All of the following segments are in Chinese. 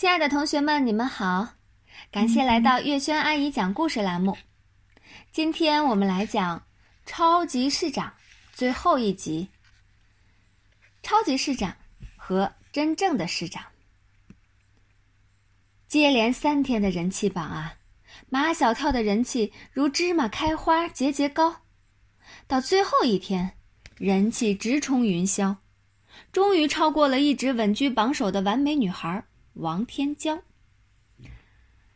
亲爱的同学们，你们好！感谢来到月轩阿姨讲故事栏目。今天我们来讲《超级市长》最后一集：超级市长和真正的市长。接连三天的人气榜啊，马小跳的人气如芝麻开花，节节高。到最后一天，人气直冲云霄，终于超过了一直稳居榜首的完美女孩王天娇。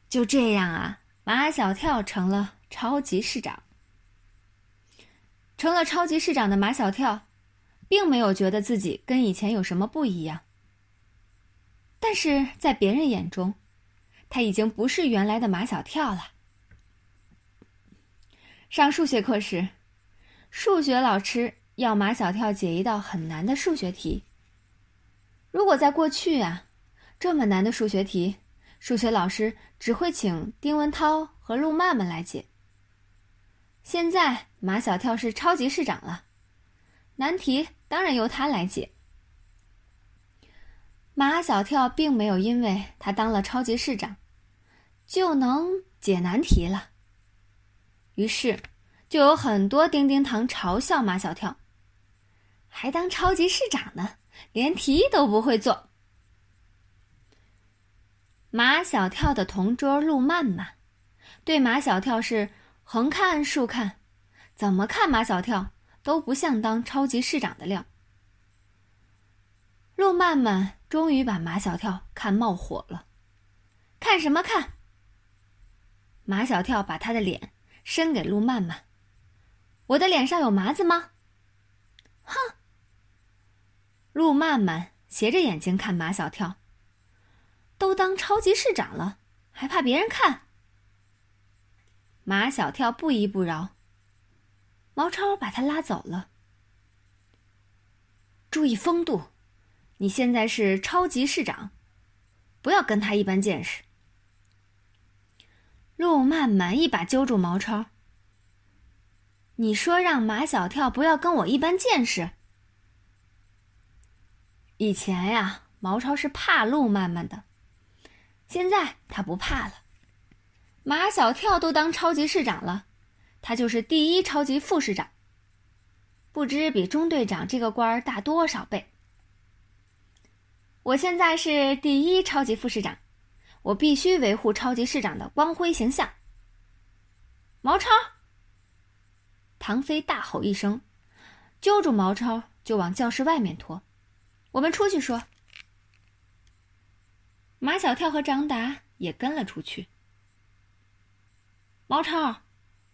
就这样啊，马小跳成了超级市长。成了超级市长的马小跳，并没有觉得自己跟以前有什么不一样。但是在别人眼中，他已经不是原来的马小跳了。上数学课时，数学老师要马小跳解一道很难的数学题。如果在过去啊，这么难的数学题，数学老师只会请丁文涛和陆曼曼来解。现在马小跳是超级市长了，难题当然由他来解。马小跳并没有因为他当了超级市长，就能解难题了。于是，就有很多叮叮糖嘲笑马小跳，还当超级市长呢，连题都不会做。马小跳的同桌陆曼曼，对马小跳是横看竖看，怎么看马小跳都不像当超级市长的料。陆曼曼终于把马小跳看冒火了，看什么看？马小跳把他的脸伸给陆曼曼，我的脸上有麻子吗？哼！陆曼曼斜着眼睛看马小跳，都当超级市长了，还怕别人看？马小跳不依不饶，毛超把他拉走了。注意风度。你现在是超级市长，不要跟他一般见识。陆曼曼一把揪住毛超：“你说让马小跳不要跟我一般见识。”以前呀，毛超是怕陆曼曼的，现在他不怕了。马小跳都当超级市长了，他就是第一超级副市长，不知比中队长这个官儿大多少倍。我现在是第一超级副市长，我必须维护超级市长的光辉形象。毛超，唐飞大吼一声，揪住毛超就往教室外面拖。我们出去说。马小跳和张达也跟了出去。毛超，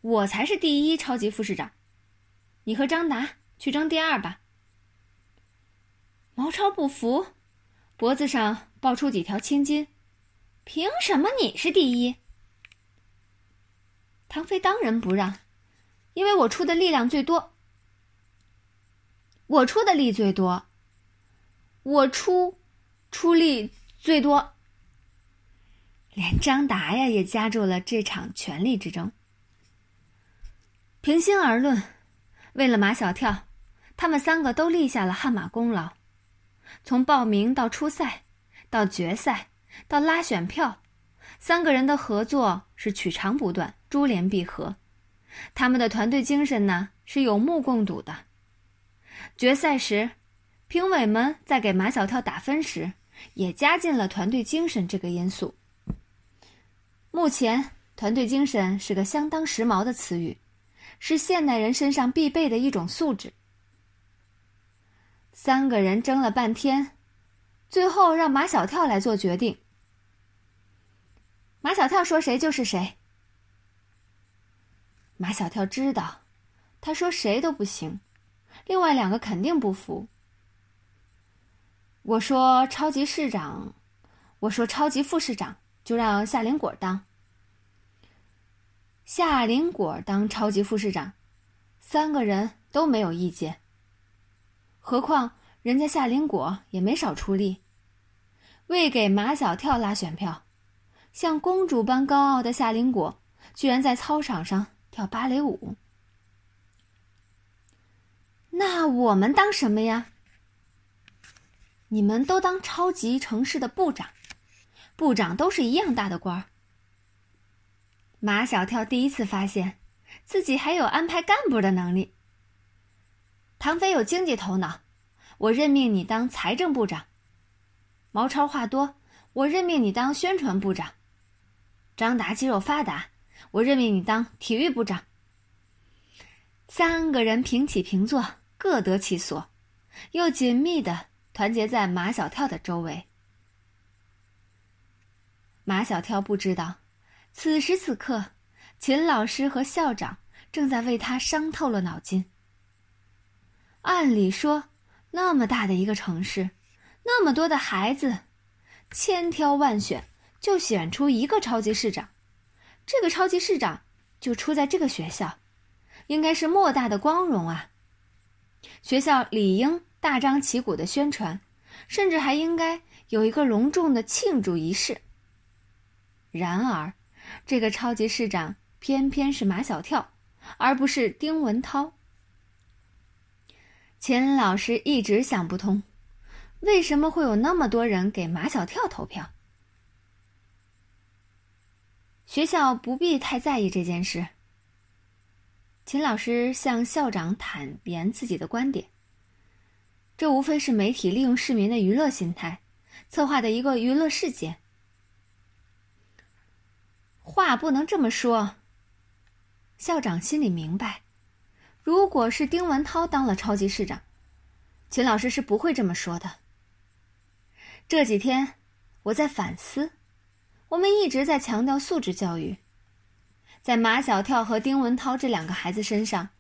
我才是第一超级副市长，你和张达去争第二吧。毛超不服。脖子上爆出几条青筋，凭什么你是第一？唐飞当仁不让，因为我出的力量最多，我出的力最多，我出出力最多。连张达呀也加入了这场权力之争。平心而论，为了马小跳，他们三个都立下了汗马功劳。从报名到初赛，到决赛，到拉选票，三个人的合作是取长补短、珠联璧合。他们的团队精神呢是有目共睹的。决赛时，评委们在给马小跳打分时，也加进了团队精神这个因素。目前，团队精神是个相当时髦的词语，是现代人身上必备的一种素质。三个人争了半天，最后让马小跳来做决定。马小跳说：“谁就是谁。”马小跳知道，他说谁都不行，另外两个肯定不服。我说：“超级市长，我说超级副市长，就让夏林果当。”夏林果当超级副市长，三个人都没有意见。何况人家夏林果也没少出力，为给马小跳拉选票，像公主般高傲的夏林果，居然在操场上跳芭蕾舞。那我们当什么呀？你们都当超级城市的部长，部长都是一样大的官儿。马小跳第一次发现，自己还有安排干部的能力。唐飞有经济头脑，我任命你当财政部长；毛超话多，我任命你当宣传部长；张达肌肉发达，我任命你当体育部长。三个人平起平坐，各得其所，又紧密的团结在马小跳的周围。马小跳不知道，此时此刻，秦老师和校长正在为他伤透了脑筋。按理说，那么大的一个城市，那么多的孩子，千挑万选就选出一个超级市长，这个超级市长就出在这个学校，应该是莫大的光荣啊！学校理应大张旗鼓的宣传，甚至还应该有一个隆重的庆祝仪式。然而，这个超级市长偏偏是马小跳，而不是丁文涛。秦老师一直想不通，为什么会有那么多人给马小跳投票？学校不必太在意这件事。秦老师向校长坦言自己的观点：这无非是媒体利用市民的娱乐心态，策划的一个娱乐事件。话不能这么说。校长心里明白。如果是丁文涛当了超级市长，秦老师是不会这么说的。这几天我在反思，我们一直在强调素质教育，在马小跳和丁文涛这两个孩子身上，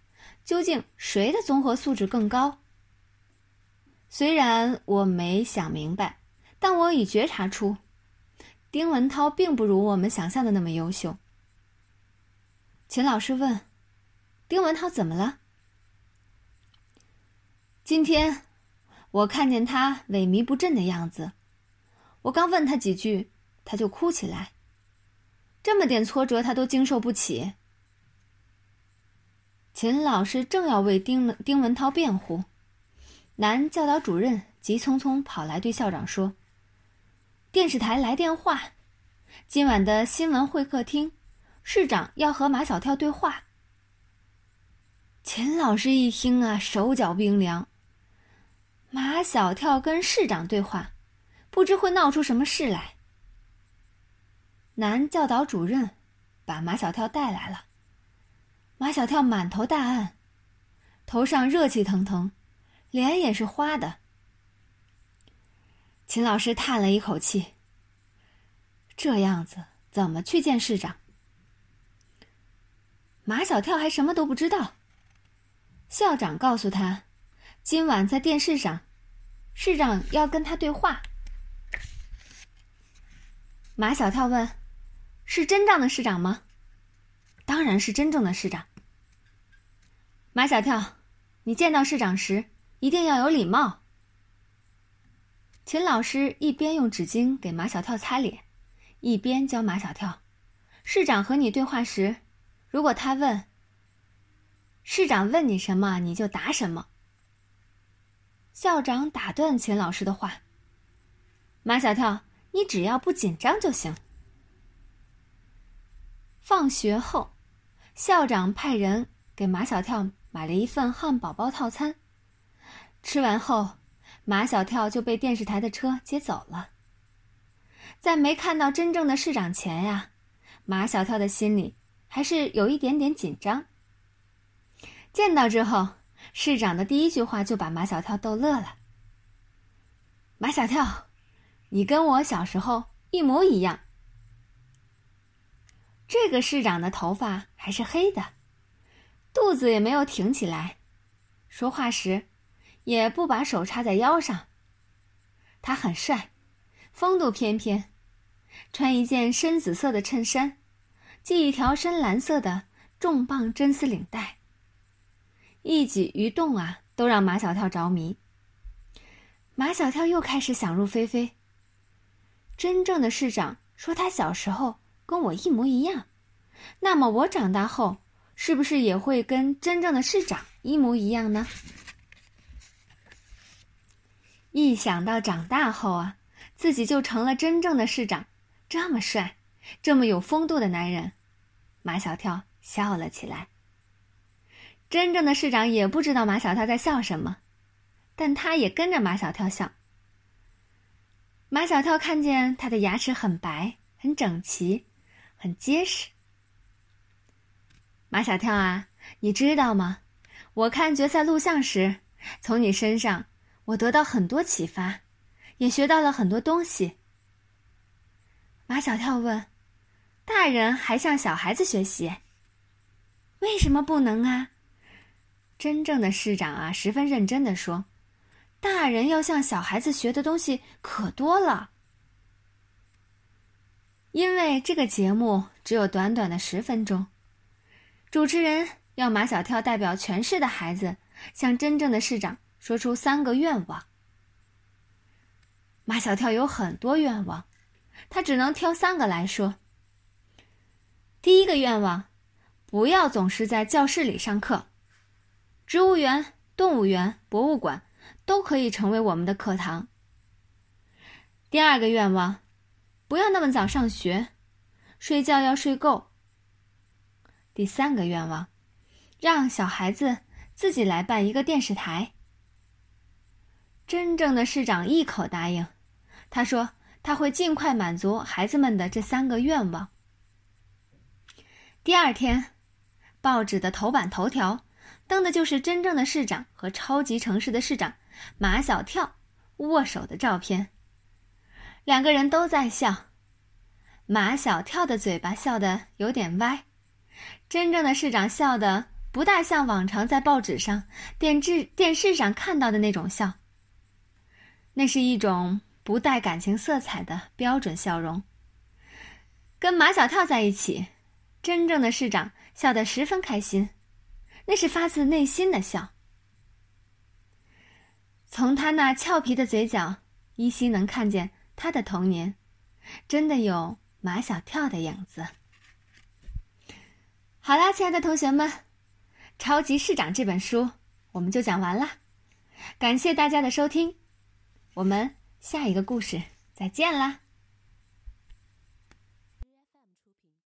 究竟谁的综合素质更高？虽然我没想明白，但我已觉察出，丁文涛并不如我们想象的那么优秀。秦老师问。丁文涛怎么了？今天我看见他萎靡不振的样子，我刚问他几句，他就哭起来。这么点挫折他都经受不起。秦老师正要为丁丁文涛辩护，男教导主任急匆匆跑来对校长说：“电视台来电话，今晚的新闻会客厅，市长要和马小跳对话。”秦老师一听啊，手脚冰凉。马小跳跟市长对话，不知会闹出什么事来。男教导主任把马小跳带来了。马小跳满头大汗，头上热气腾腾，脸也是花的。秦老师叹了一口气：“这样子怎么去见市长？”马小跳还什么都不知道。校长告诉他，今晚在电视上，市长要跟他对话。马小跳问：“是真正的市长吗？”“当然是真正的市长。”马小跳，你见到市长时一定要有礼貌。秦老师一边用纸巾给马小跳擦脸，一边教马小跳：“市长和你对话时，如果他问。”市长问你什么，你就答什么。校长打断秦老师的话：“马小跳，你只要不紧张就行。”放学后，校长派人给马小跳买了一份汉堡包套餐。吃完后，马小跳就被电视台的车接走了。在没看到真正的市长前呀，马小跳的心里还是有一点点紧张。见到之后，市长的第一句话就把马小跳逗乐了。马小跳，你跟我小时候一模一样。这个市长的头发还是黑的，肚子也没有挺起来，说话时也不把手插在腰上。他很帅，风度翩翩，穿一件深紫色的衬衫，系一条深蓝色的重磅真丝领带。一举一动啊，都让马小跳着迷。马小跳又开始想入非非。真正的市长说他小时候跟我一模一样，那么我长大后是不是也会跟真正的市长一模一样呢？一想到长大后啊，自己就成了真正的市长，这么帅，这么有风度的男人，马小跳笑了起来。真正的市长也不知道马小跳在笑什么，但他也跟着马小跳笑。马小跳看见他的牙齿很白、很整齐、很结实。马小跳啊，你知道吗？我看决赛录像时，从你身上我得到很多启发，也学到了很多东西。马小跳问：“大人还向小孩子学习？为什么不能啊？”真正的市长啊，十分认真的说。大人要向小孩子学的东西可多了，因为这个节目只有短短的十分钟，主持人要马小跳代表全市的孩子向真正的市长说出三个愿望。马小跳有很多愿望，他只能挑三个来说。第一个愿望，不要总是在教室里上课，植物园、动物园、博物馆。都可以成为我们的课堂。第二个愿望，不要那么早上学，睡觉要睡够。第三个愿望，让小孩子自己来办一个电视台。真正的市长一口答应，他说他会尽快满足孩子们的这三个愿望。第二天，报纸的头版头条。登的就是真正的市长和超级城市的市长马小跳握手的照片。两个人都在笑，马小跳的嘴巴笑得有点歪，真正的市长笑得不大像往常在报纸上、电视电视上看到的那种笑。那是一种不带感情色彩的标准笑容。跟马小跳在一起，真正的市长笑得十分开心。那是发自内心的笑，从他那俏皮的嘴角，依稀能看见他的童年，真的有马小跳的影子。好啦，亲爱的同学们，《超级市长》这本书我们就讲完了，感谢大家的收听，我们下一个故事再见啦。